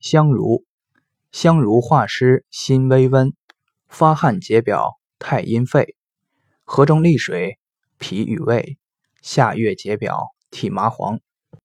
香茹，香茹化湿心微温，发汗解表太阴肺，河中利水脾与胃，下月解表体麻黄。